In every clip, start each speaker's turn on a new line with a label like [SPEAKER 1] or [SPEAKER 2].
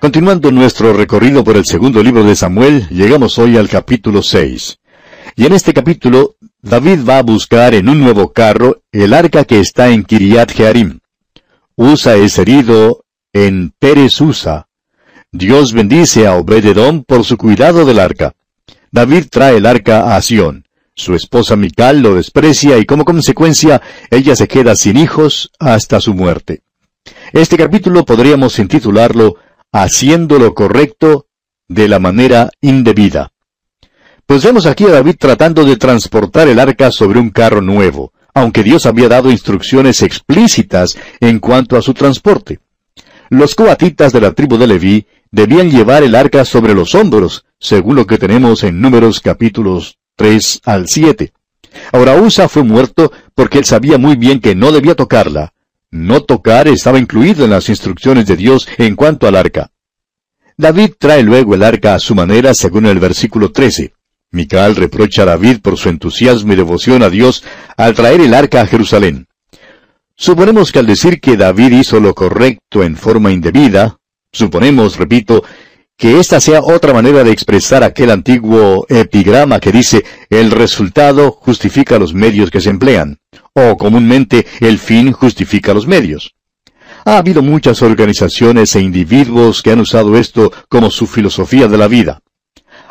[SPEAKER 1] Continuando nuestro recorrido por el segundo libro de Samuel, llegamos hoy al capítulo 6. Y en este capítulo, David va a buscar en un nuevo carro el arca que está en Kiriat Jearim. Usa es herido en Pérez Usa. Dios bendice a Obededom por su cuidado del arca. David trae el arca a Sión. Su esposa Mical lo desprecia y como consecuencia ella se queda sin hijos hasta su muerte. Este capítulo podríamos intitularlo Haciendo lo correcto de la manera indebida. Pues vemos aquí a David tratando de transportar el arca sobre un carro nuevo, aunque Dios había dado instrucciones explícitas en cuanto a su transporte. Los coatitas de la tribu de Leví debían llevar el arca sobre los hombros, según lo que tenemos en Números capítulos 3 al 7. Ahora Usa fue muerto porque él sabía muy bien que no debía tocarla. No tocar estaba incluido en las instrucciones de Dios en cuanto al arca. David trae luego el arca a su manera según el versículo 13. Micael reprocha a David por su entusiasmo y devoción a Dios al traer el arca a Jerusalén. Suponemos que al decir que David hizo lo correcto en forma indebida, suponemos, repito, que esta sea otra manera de expresar aquel antiguo epigrama que dice el resultado justifica los medios que se emplean, o comúnmente el fin justifica los medios. Ha habido muchas organizaciones e individuos que han usado esto como su filosofía de la vida.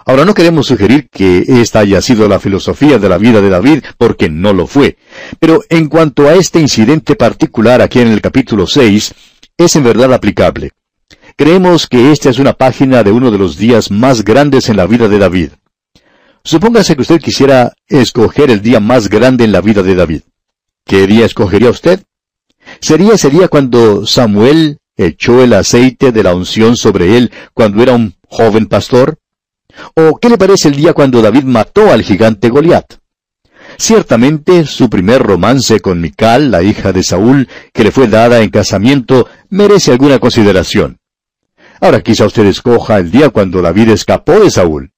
[SPEAKER 1] Ahora no queremos sugerir que esta haya sido la filosofía de la vida de David, porque no lo fue. Pero en cuanto a este incidente particular aquí en el capítulo 6, es en verdad aplicable. Creemos que esta es una página de uno de los días más grandes en la vida de David. Supóngase que usted quisiera escoger el día más grande en la vida de David. ¿Qué día escogería usted? ¿Sería ese día cuando Samuel echó el aceite de la unción sobre él cuando era un joven pastor? ¿O qué le parece el día cuando David mató al gigante Goliat? Ciertamente, su primer romance con Mical, la hija de Saúl, que le fue dada en casamiento, merece alguna consideración. Ahora quizá usted escoja el día cuando David escapó de Saúl.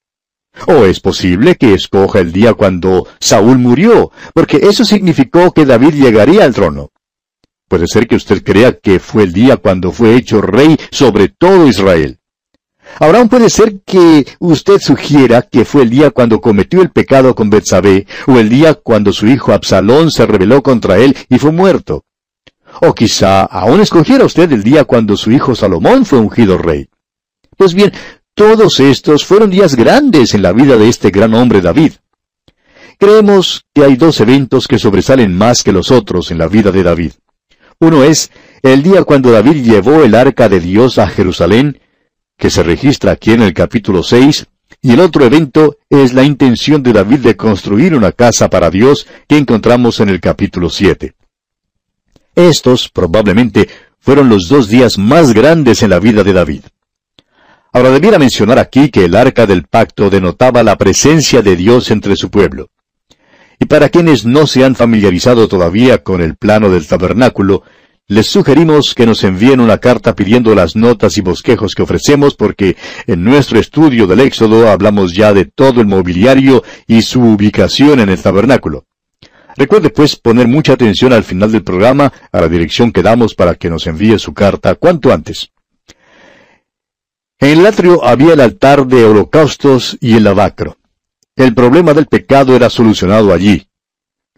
[SPEAKER 1] O es posible que escoja el día cuando Saúl murió, porque eso significó que David llegaría al trono. Puede ser que usted crea que fue el día cuando fue hecho rey sobre todo Israel. Ahora aún puede ser que usted sugiera que fue el día cuando cometió el pecado con Betsabé, o el día cuando su hijo Absalón se rebeló contra él y fue muerto. O quizá aún escogiera usted el día cuando su hijo Salomón fue ungido rey. Pues bien, todos estos fueron días grandes en la vida de este gran hombre David. Creemos que hay dos eventos que sobresalen más que los otros en la vida de David. Uno es el día cuando David llevó el arca de Dios a Jerusalén, que se registra aquí en el capítulo 6, y el otro evento es la intención de David de construir una casa para Dios que encontramos en el capítulo 7. Estos, probablemente, fueron los dos días más grandes en la vida de David. Ahora debiera mencionar aquí que el arca del pacto denotaba la presencia de Dios entre su pueblo. Y para quienes no se han familiarizado todavía con el plano del tabernáculo, les sugerimos que nos envíen una carta pidiendo las notas y bosquejos que ofrecemos porque en nuestro estudio del Éxodo hablamos ya de todo el mobiliario y su ubicación en el tabernáculo. Recuerde pues poner mucha atención al final del programa a la dirección que damos para que nos envíe su carta cuanto antes. En el atrio había el altar de holocaustos y el lavacro. El problema del pecado era solucionado allí.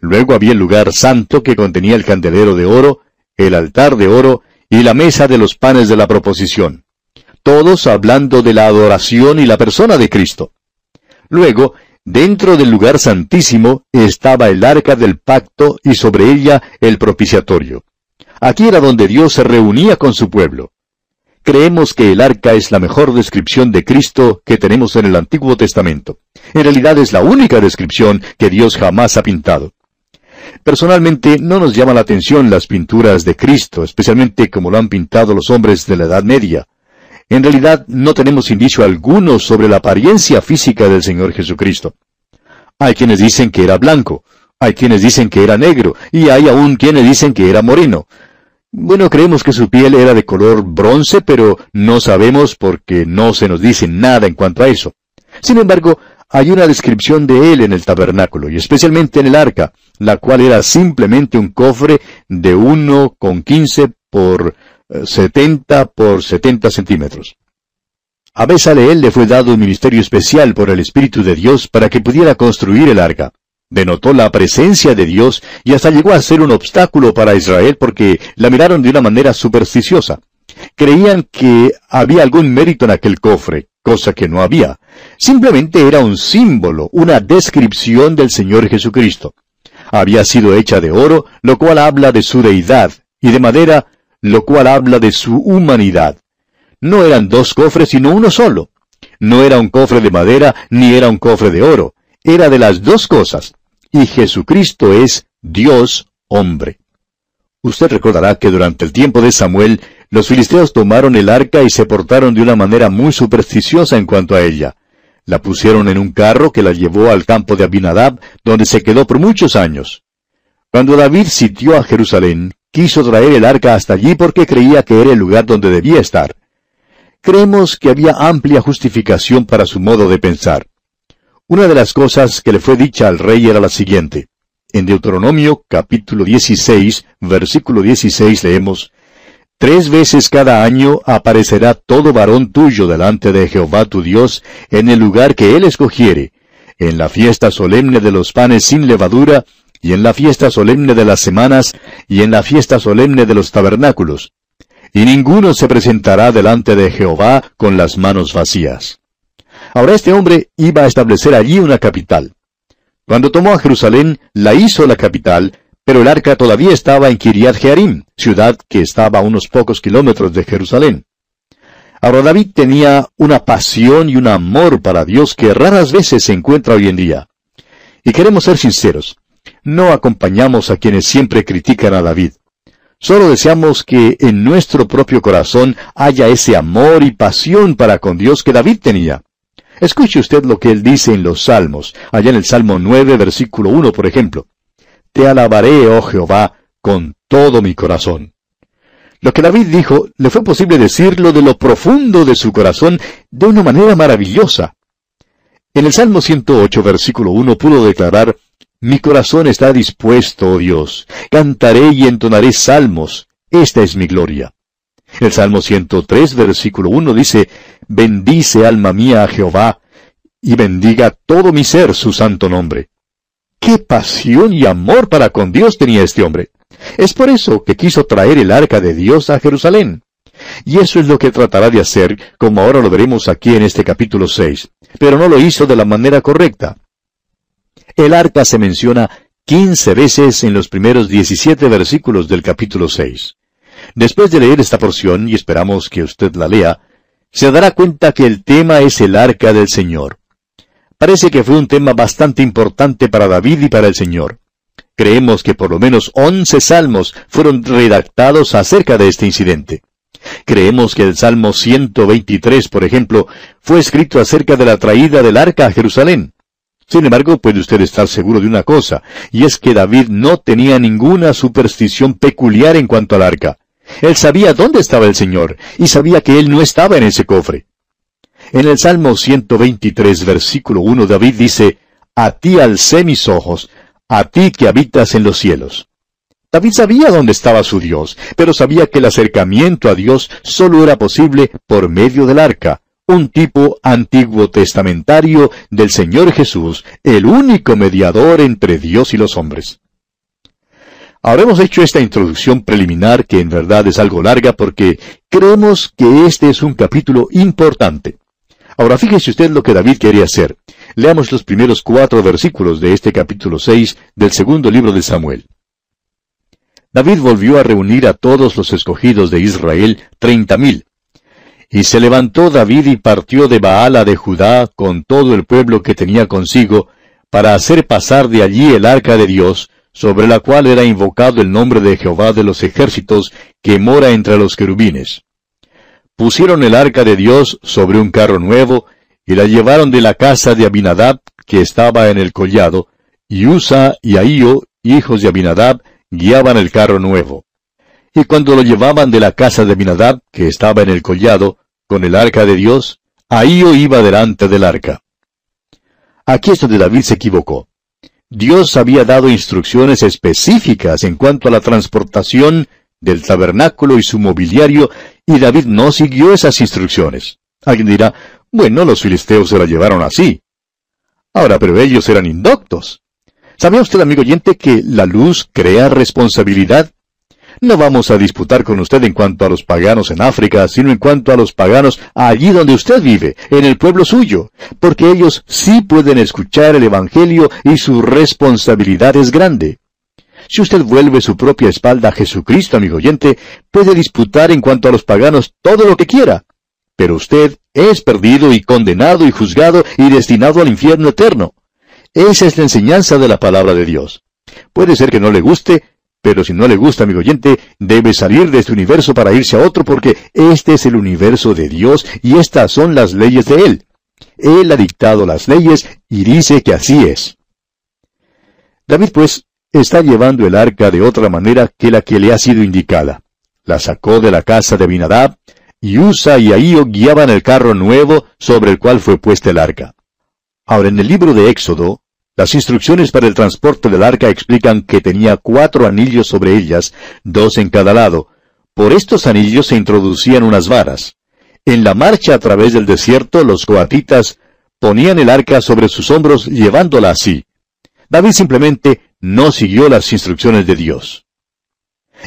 [SPEAKER 1] Luego había el lugar santo que contenía el candelero de oro, el altar de oro y la mesa de los panes de la proposición. Todos hablando de la adoración y la persona de Cristo. Luego Dentro del lugar santísimo estaba el arca del pacto y sobre ella el propiciatorio. Aquí era donde Dios se reunía con su pueblo. Creemos que el arca es la mejor descripción de Cristo que tenemos en el Antiguo Testamento. En realidad es la única descripción que Dios jamás ha pintado. Personalmente no nos llama la atención las pinturas de Cristo, especialmente como lo han pintado los hombres de la Edad Media. En realidad no tenemos indicio alguno sobre la apariencia física del Señor Jesucristo. Hay quienes dicen que era blanco, hay quienes dicen que era negro, y hay aún quienes dicen que era moreno. Bueno, creemos que su piel era de color bronce, pero no sabemos porque no se nos dice nada en cuanto a eso. Sin embargo, hay una descripción de él en el tabernáculo, y especialmente en el arca, la cual era simplemente un cofre de uno con quince por 70 por 70 centímetros. A Besaleel le fue dado un ministerio especial por el Espíritu de Dios para que pudiera construir el arca. Denotó la presencia de Dios y hasta llegó a ser un obstáculo para Israel porque la miraron de una manera supersticiosa. Creían que había algún mérito en aquel cofre, cosa que no había. Simplemente era un símbolo, una descripción del Señor Jesucristo. Había sido hecha de oro, lo cual habla de su deidad, y de madera, lo cual habla de su humanidad. No eran dos cofres, sino uno solo. No era un cofre de madera, ni era un cofre de oro. Era de las dos cosas. Y Jesucristo es Dios hombre. Usted recordará que durante el tiempo de Samuel, los filisteos tomaron el arca y se portaron de una manera muy supersticiosa en cuanto a ella. La pusieron en un carro que la llevó al campo de Abinadab, donde se quedó por muchos años. Cuando David sitió a Jerusalén, quiso traer el arca hasta allí porque creía que era el lugar donde debía estar. Creemos que había amplia justificación para su modo de pensar. Una de las cosas que le fue dicha al rey era la siguiente. En Deuteronomio capítulo 16, versículo 16 leemos, Tres veces cada año aparecerá todo varón tuyo delante de Jehová tu Dios en el lugar que él escogiere, en la fiesta solemne de los panes sin levadura, y en la fiesta solemne de las semanas, y en la fiesta solemne de los tabernáculos y ninguno se presentará delante de Jehová con las manos vacías. Ahora este hombre iba a establecer allí una capital. Cuando tomó a Jerusalén, la hizo la capital, pero el arca todavía estaba en Kiriat Jearim, ciudad que estaba a unos pocos kilómetros de Jerusalén. Ahora David tenía una pasión y un amor para Dios que raras veces se encuentra hoy en día. Y queremos ser sinceros, no acompañamos a quienes siempre critican a David. Solo deseamos que en nuestro propio corazón haya ese amor y pasión para con Dios que David tenía. Escuche usted lo que él dice en los Salmos, allá en el Salmo 9, versículo 1, por ejemplo. Te alabaré, oh Jehová, con todo mi corazón. Lo que David dijo, le fue posible decirlo de lo profundo de su corazón de una manera maravillosa. En el Salmo 108, versículo 1, pudo declarar, mi corazón está dispuesto, oh Dios. Cantaré y entonaré salmos. Esta es mi gloria. El Salmo 103, versículo 1 dice, Bendice alma mía a Jehová, y bendiga todo mi ser su santo nombre. ¡Qué pasión y amor para con Dios tenía este hombre! Es por eso que quiso traer el arca de Dios a Jerusalén. Y eso es lo que tratará de hacer, como ahora lo veremos aquí en este capítulo 6. Pero no lo hizo de la manera correcta. El arca se menciona quince veces en los primeros diecisiete versículos del capítulo seis. Después de leer esta porción, y esperamos que usted la lea, se dará cuenta que el tema es el arca del Señor. Parece que fue un tema bastante importante para David y para el Señor. Creemos que por lo menos once salmos fueron redactados acerca de este incidente. Creemos que el Salmo 123, por ejemplo, fue escrito acerca de la traída del arca a Jerusalén. Sin embargo, puede usted estar seguro de una cosa, y es que David no tenía ninguna superstición peculiar en cuanto al arca. Él sabía dónde estaba el Señor, y sabía que Él no estaba en ese cofre. En el Salmo 123, versículo 1, David dice, A ti alcé mis ojos, a ti que habitas en los cielos. David sabía dónde estaba su Dios, pero sabía que el acercamiento a Dios solo era posible por medio del arca, un tipo antiguo testamentario del Señor Jesús, el único mediador entre Dios y los hombres. Ahora hemos hecho esta introducción preliminar que en verdad es algo larga porque creemos que este es un capítulo importante. Ahora fíjese usted lo que David quería hacer. Leamos los primeros cuatro versículos de este capítulo seis del segundo libro de Samuel. David volvió a reunir a todos los escogidos de Israel, treinta mil, y se levantó David y partió de Baala de Judá con todo el pueblo que tenía consigo, para hacer pasar de allí el arca de Dios, sobre la cual era invocado el nombre de Jehová de los ejércitos, que mora entre los querubines. Pusieron el arca de Dios sobre un carro nuevo, y la llevaron de la casa de Abinadab, que estaba en el collado, y Usa y Ahío, hijos de Abinadab, guiaban el carro nuevo. Y cuando lo llevaban de la casa de Abinadab, que estaba en el collado, con el arca de Dios, Ahío iba delante del arca. Aquí es donde David se equivocó. Dios había dado instrucciones específicas en cuanto a la transportación del tabernáculo y su mobiliario, y David no siguió esas instrucciones. Alguien dirá, bueno, los filisteos se la llevaron así. Ahora, pero ellos eran indoctos. ¿Sabía usted, amigo oyente, que la luz crea responsabilidad? No vamos a disputar con usted en cuanto a los paganos en África, sino en cuanto a los paganos allí donde usted vive, en el pueblo suyo, porque ellos sí pueden escuchar el Evangelio y su responsabilidad es grande. Si usted vuelve su propia espalda a Jesucristo, amigo oyente, puede disputar en cuanto a los paganos todo lo que quiera. Pero usted es perdido y condenado y juzgado y destinado al infierno eterno. Esa es la enseñanza de la palabra de Dios. Puede ser que no le guste, pero si no le gusta, amigo oyente, debe salir de este universo para irse a otro porque este es el universo de Dios y estas son las leyes de Él. Él ha dictado las leyes y dice que así es. David, pues, está llevando el arca de otra manera que la que le ha sido indicada. La sacó de la casa de Binadab, y Usa y Ahío guiaban el carro nuevo sobre el cual fue puesta el arca. Ahora, en el libro de Éxodo, las instrucciones para el transporte del arca explican que tenía cuatro anillos sobre ellas, dos en cada lado. Por estos anillos se introducían unas varas. En la marcha a través del desierto, los coatitas ponían el arca sobre sus hombros llevándola así. David simplemente no siguió las instrucciones de Dios.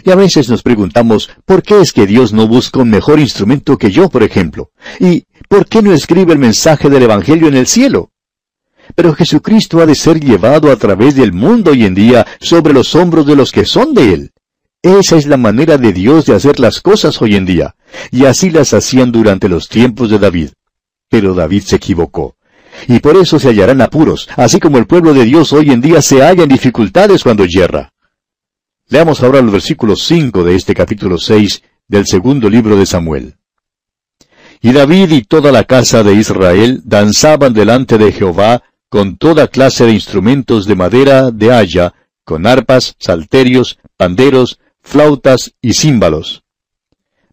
[SPEAKER 1] Y a veces nos preguntamos, ¿por qué es que Dios no busca un mejor instrumento que yo, por ejemplo? ¿Y por qué no escribe el mensaje del Evangelio en el cielo? Pero Jesucristo ha de ser llevado a través del mundo hoy en día sobre los hombros de los que son de Él. Esa es la manera de Dios de hacer las cosas hoy en día, y así las hacían durante los tiempos de David. Pero David se equivocó y por eso se hallarán apuros, así como el pueblo de Dios hoy en día se halla en dificultades cuando yerra. Leamos ahora el versículo 5 de este capítulo 6 del segundo libro de Samuel. Y David y toda la casa de Israel danzaban delante de Jehová con toda clase de instrumentos de madera de haya, con arpas, salterios, panderos, flautas y címbalos.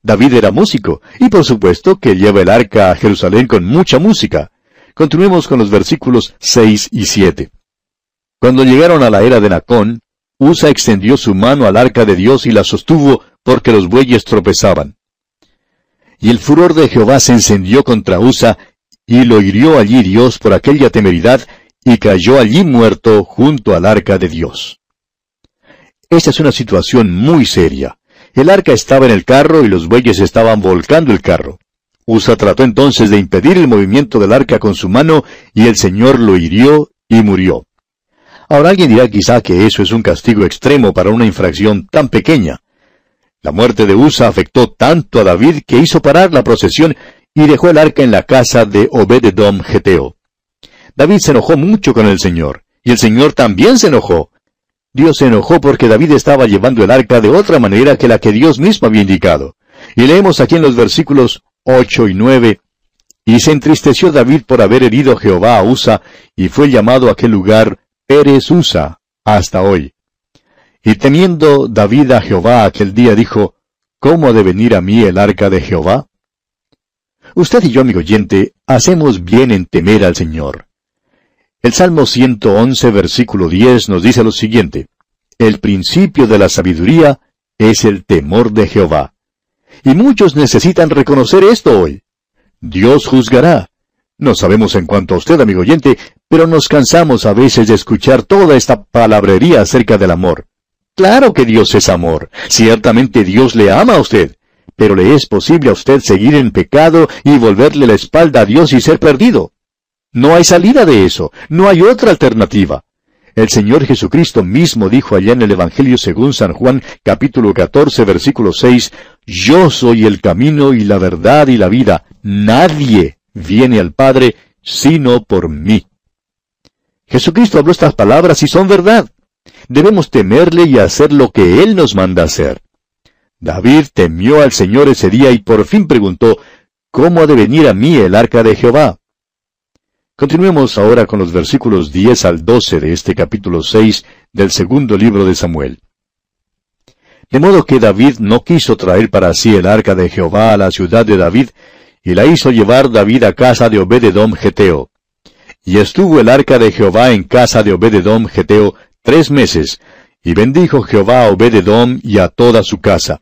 [SPEAKER 1] David era músico, y por supuesto que lleva el arca a Jerusalén con mucha música. Continuemos con los versículos 6 y 7. Cuando llegaron a la era de Nacón, Usa extendió su mano al arca de Dios y la sostuvo porque los bueyes tropezaban. Y el furor de Jehová se encendió contra Usa, y lo hirió allí Dios por aquella temeridad, y cayó allí muerto junto al arca de Dios. Esta es una situación muy seria. El arca estaba en el carro y los bueyes estaban volcando el carro. Usa trató entonces de impedir el movimiento del arca con su mano, y el Señor lo hirió y murió. Ahora alguien dirá quizá que eso es un castigo extremo para una infracción tan pequeña. La muerte de Usa afectó tanto a David que hizo parar la procesión y dejó el arca en la casa de Obededom Geteo. David se enojó mucho con el Señor, y el Señor también se enojó. Dios se enojó porque David estaba llevando el arca de otra manera que la que Dios mismo había indicado. Y leemos aquí en los versículos 8 y 9. Y se entristeció David por haber herido Jehová a Usa, y fue llamado a aquel lugar Eres Usa, hasta hoy. Y teniendo David a Jehová aquel día, dijo, ¿Cómo ha de venir a mí el arca de Jehová? Usted y yo, amigo oyente, hacemos bien en temer al Señor. El Salmo 111, versículo 10 nos dice lo siguiente, El principio de la sabiduría es el temor de Jehová. Y muchos necesitan reconocer esto hoy. Dios juzgará. No sabemos en cuanto a usted, amigo oyente, pero nos cansamos a veces de escuchar toda esta palabrería acerca del amor. Claro que Dios es amor. Ciertamente Dios le ama a usted. Pero le es posible a usted seguir en pecado y volverle la espalda a Dios y ser perdido. No hay salida de eso. No hay otra alternativa. El Señor Jesucristo mismo dijo allá en el Evangelio según San Juan capítulo 14 versículo 6, Yo soy el camino y la verdad y la vida. Nadie viene al Padre sino por mí. Jesucristo habló estas palabras y son verdad. Debemos temerle y hacer lo que Él nos manda hacer. David temió al Señor ese día y por fin preguntó, ¿Cómo ha de venir a mí el arca de Jehová? Continuemos ahora con los versículos 10 al 12 de este capítulo 6 del segundo libro de Samuel. De modo que David no quiso traer para sí el arca de Jehová a la ciudad de David, y la hizo llevar David a casa de Obededom Geteo. Y estuvo el arca de Jehová en casa de Obededom Geteo tres meses, y bendijo Jehová a Obededom y a toda su casa.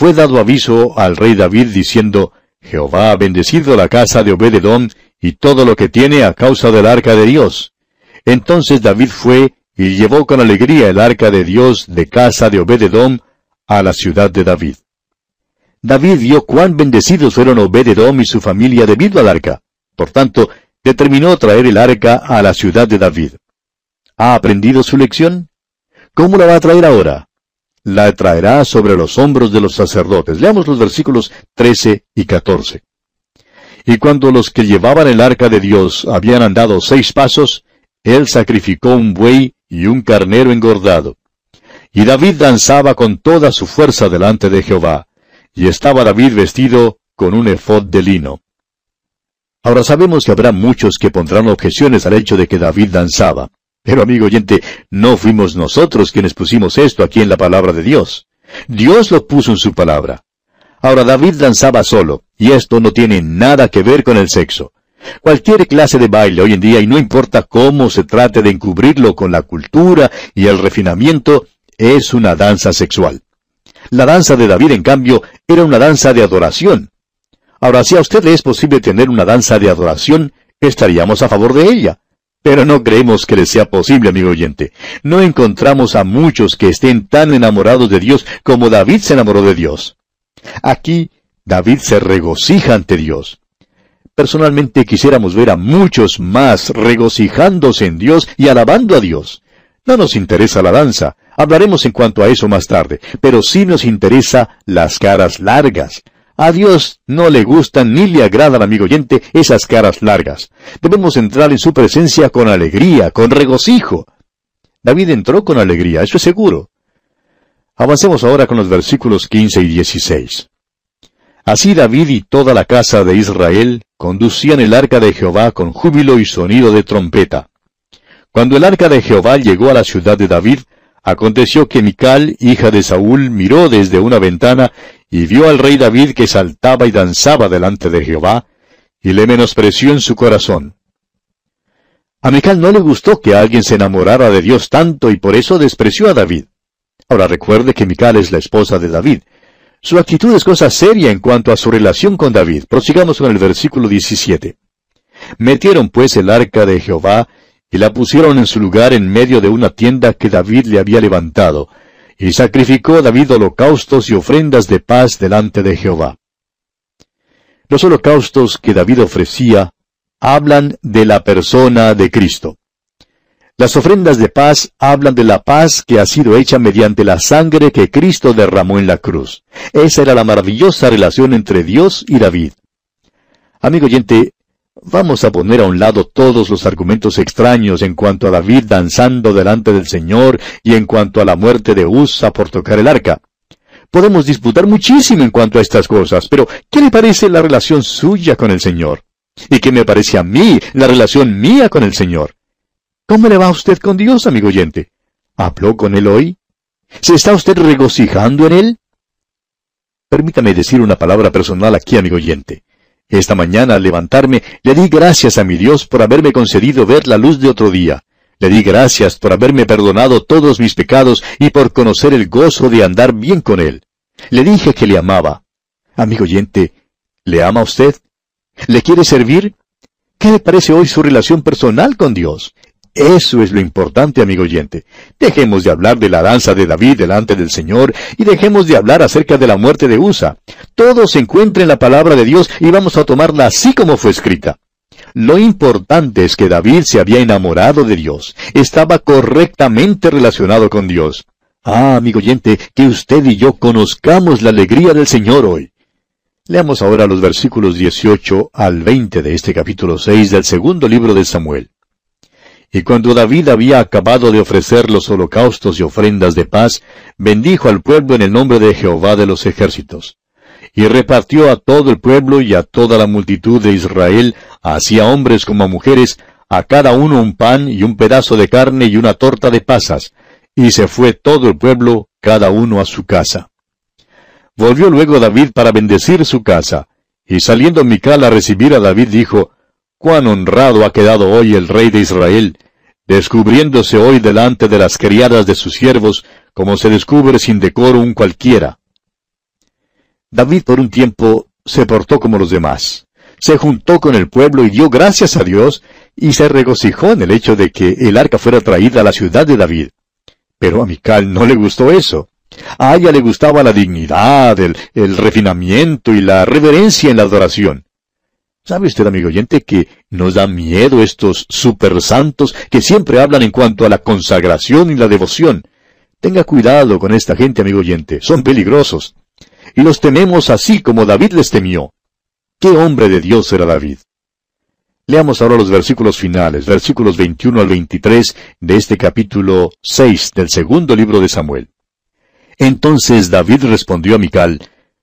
[SPEAKER 1] Fue dado aviso al rey David diciendo, Jehová ha bendecido la casa de Obededom y todo lo que tiene a causa del arca de Dios. Entonces David fue y llevó con alegría el arca de Dios de casa de Obededom a la ciudad de David. David vio cuán bendecidos fueron Obededom y su familia debido al arca. Por tanto, determinó traer el arca a la ciudad de David. ¿Ha aprendido su lección? ¿Cómo la va a traer ahora? La traerá sobre los hombros de los sacerdotes. Leamos los versículos 13 y 14. Y cuando los que llevaban el arca de Dios habían andado seis pasos, él sacrificó un buey y un carnero engordado. Y David danzaba con toda su fuerza delante de Jehová, y estaba David vestido con un efod de lino. Ahora sabemos que habrá muchos que pondrán objeciones al hecho de que David danzaba. Pero amigo oyente, no fuimos nosotros quienes pusimos esto aquí en la palabra de Dios. Dios lo puso en su palabra. Ahora David danzaba solo, y esto no tiene nada que ver con el sexo. Cualquier clase de baile hoy en día, y no importa cómo se trate de encubrirlo con la cultura y el refinamiento, es una danza sexual. La danza de David, en cambio, era una danza de adoración. Ahora, si a usted le es posible tener una danza de adoración, estaríamos a favor de ella. Pero no creemos que le sea posible, amigo oyente. No encontramos a muchos que estén tan enamorados de Dios como David se enamoró de Dios. Aquí, David se regocija ante Dios. Personalmente quisiéramos ver a muchos más regocijándose en Dios y alabando a Dios. No nos interesa la danza, hablaremos en cuanto a eso más tarde, pero sí nos interesa las caras largas. A Dios no le gustan ni le agradan, amigo oyente, esas caras largas. Debemos entrar en su presencia con alegría, con regocijo. David entró con alegría, eso es seguro. Avancemos ahora con los versículos 15 y 16. Así David y toda la casa de Israel conducían el arca de Jehová con júbilo y sonido de trompeta. Cuando el arca de Jehová llegó a la ciudad de David, aconteció que Mical, hija de Saúl, miró desde una ventana y vio al rey David que saltaba y danzaba delante de Jehová, y le menospreció en su corazón. A Mical no le gustó que alguien se enamorara de Dios tanto y por eso despreció a David. Ahora recuerde que Mical es la esposa de David. Su actitud es cosa seria en cuanto a su relación con David. Prosigamos con el versículo 17. Metieron pues el arca de Jehová y la pusieron en su lugar en medio de una tienda que David le había levantado, y sacrificó David holocaustos y ofrendas de paz delante de Jehová. Los holocaustos que David ofrecía hablan de la persona de Cristo. Las ofrendas de paz hablan de la paz que ha sido hecha mediante la sangre que Cristo derramó en la cruz. Esa era la maravillosa relación entre Dios y David. Amigo oyente, vamos a poner a un lado todos los argumentos extraños en cuanto a David danzando delante del Señor y en cuanto a la muerte de Usa por tocar el arca. Podemos disputar muchísimo en cuanto a estas cosas, pero ¿qué le parece la relación suya con el Señor? ¿Y qué me parece a mí la relación mía con el Señor? ¿Cómo le va a usted con Dios, amigo oyente? ¿Habló con Él hoy? ¿Se está usted regocijando en Él? Permítame decir una palabra personal aquí, amigo oyente. Esta mañana al levantarme le di gracias a mi Dios por haberme concedido ver la luz de otro día. Le di gracias por haberme perdonado todos mis pecados y por conocer el gozo de andar bien con Él. Le dije que le amaba. Amigo oyente, ¿le ama usted? ¿Le quiere servir? ¿Qué le parece hoy su relación personal con Dios? Eso es lo importante, amigo oyente. Dejemos de hablar de la danza de David delante del Señor y dejemos de hablar acerca de la muerte de Usa. Todo se encuentra en la palabra de Dios y vamos a tomarla así como fue escrita. Lo importante es que David se había enamorado de Dios, estaba correctamente relacionado con Dios. Ah, amigo oyente, que usted y yo conozcamos la alegría del Señor hoy. Leamos ahora los versículos 18 al 20 de este capítulo 6 del segundo libro de Samuel. Y cuando David había acabado de ofrecer los holocaustos y ofrendas de paz, bendijo al pueblo en el nombre de Jehová de los ejércitos. Y repartió a todo el pueblo y a toda la multitud de Israel, así a hombres como a mujeres, a cada uno un pan y un pedazo de carne y una torta de pasas, y se fue todo el pueblo, cada uno a su casa. Volvió luego David para bendecir su casa, y saliendo Mical a recibir a David dijo, Cuán honrado ha quedado hoy el rey de Israel, descubriéndose hoy delante de las criadas de sus siervos, como se descubre sin decoro un cualquiera. David por un tiempo se portó como los demás. Se juntó con el pueblo y dio gracias a Dios y se regocijó en el hecho de que el arca fuera traída a la ciudad de David. Pero a Mical no le gustó eso. A ella le gustaba la dignidad, el, el refinamiento y la reverencia en la adoración. ¿Sabe usted, amigo oyente, que nos da miedo estos supersantos que siempre hablan en cuanto a la consagración y la devoción? Tenga cuidado con esta gente, amigo oyente, son peligrosos. Y los tememos así como David les temió. ¿Qué hombre de Dios era David? Leamos ahora los versículos finales, versículos 21 al 23 de este capítulo 6 del segundo libro de Samuel. Entonces David respondió a Mical,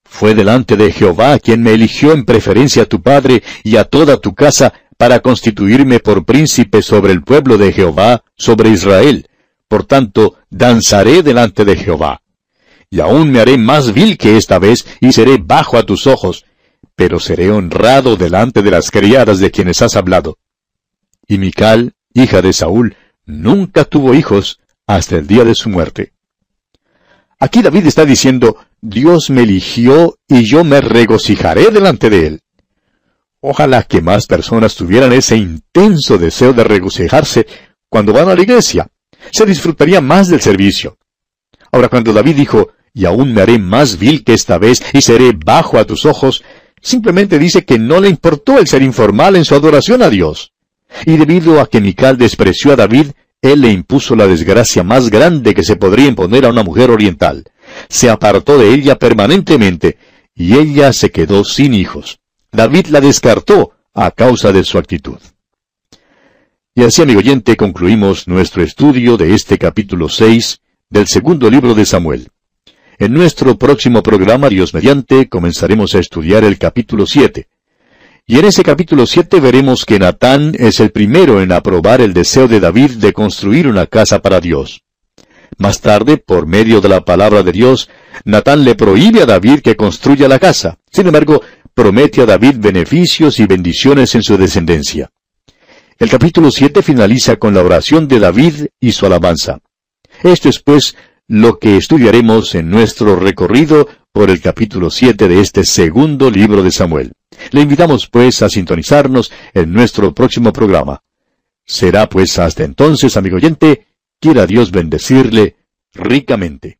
[SPEAKER 1] Fue delante de Jehová quien me eligió en preferencia a tu padre y a toda tu casa para constituirme por príncipe sobre el pueblo de Jehová, sobre Israel. Por tanto, danzaré delante de Jehová. Y aún me haré más vil que esta vez, y seré bajo a tus ojos, pero seré honrado delante de las criadas de quienes has hablado. Y Mical, hija de Saúl, nunca tuvo hijos hasta el día de su muerte. Aquí David está diciendo, Dios me eligió y yo me regocijaré delante de él. Ojalá que más personas tuvieran ese intenso deseo de regocijarse cuando van a la iglesia. Se disfrutaría más del servicio. Ahora cuando David dijo, y aún me haré más vil que esta vez y seré bajo a tus ojos, simplemente dice que no le importó el ser informal en su adoración a Dios. Y debido a que Mical despreció a David, él le impuso la desgracia más grande que se podría imponer a una mujer oriental. Se apartó de ella permanentemente, y ella se quedó sin hijos. David la descartó a causa de su actitud. Y así, amigo oyente, concluimos nuestro estudio de este capítulo 6 del segundo libro de Samuel. En nuestro próximo programa, Dios mediante, comenzaremos a estudiar el capítulo 7. Y en ese capítulo 7 veremos que Natán es el primero en aprobar el deseo de David de construir una casa para Dios. Más tarde, por medio de la palabra de Dios, Natán le prohíbe a David que construya la casa. Sin embargo, promete a David beneficios y bendiciones en su descendencia. El capítulo 7 finaliza con la oración de David y su alabanza. Esto es, pues, lo que estudiaremos en nuestro recorrido por el capítulo 7 de este segundo libro de Samuel. Le invitamos pues a sintonizarnos en nuestro próximo programa. Será pues hasta entonces, amigo oyente, quiera Dios bendecirle ricamente.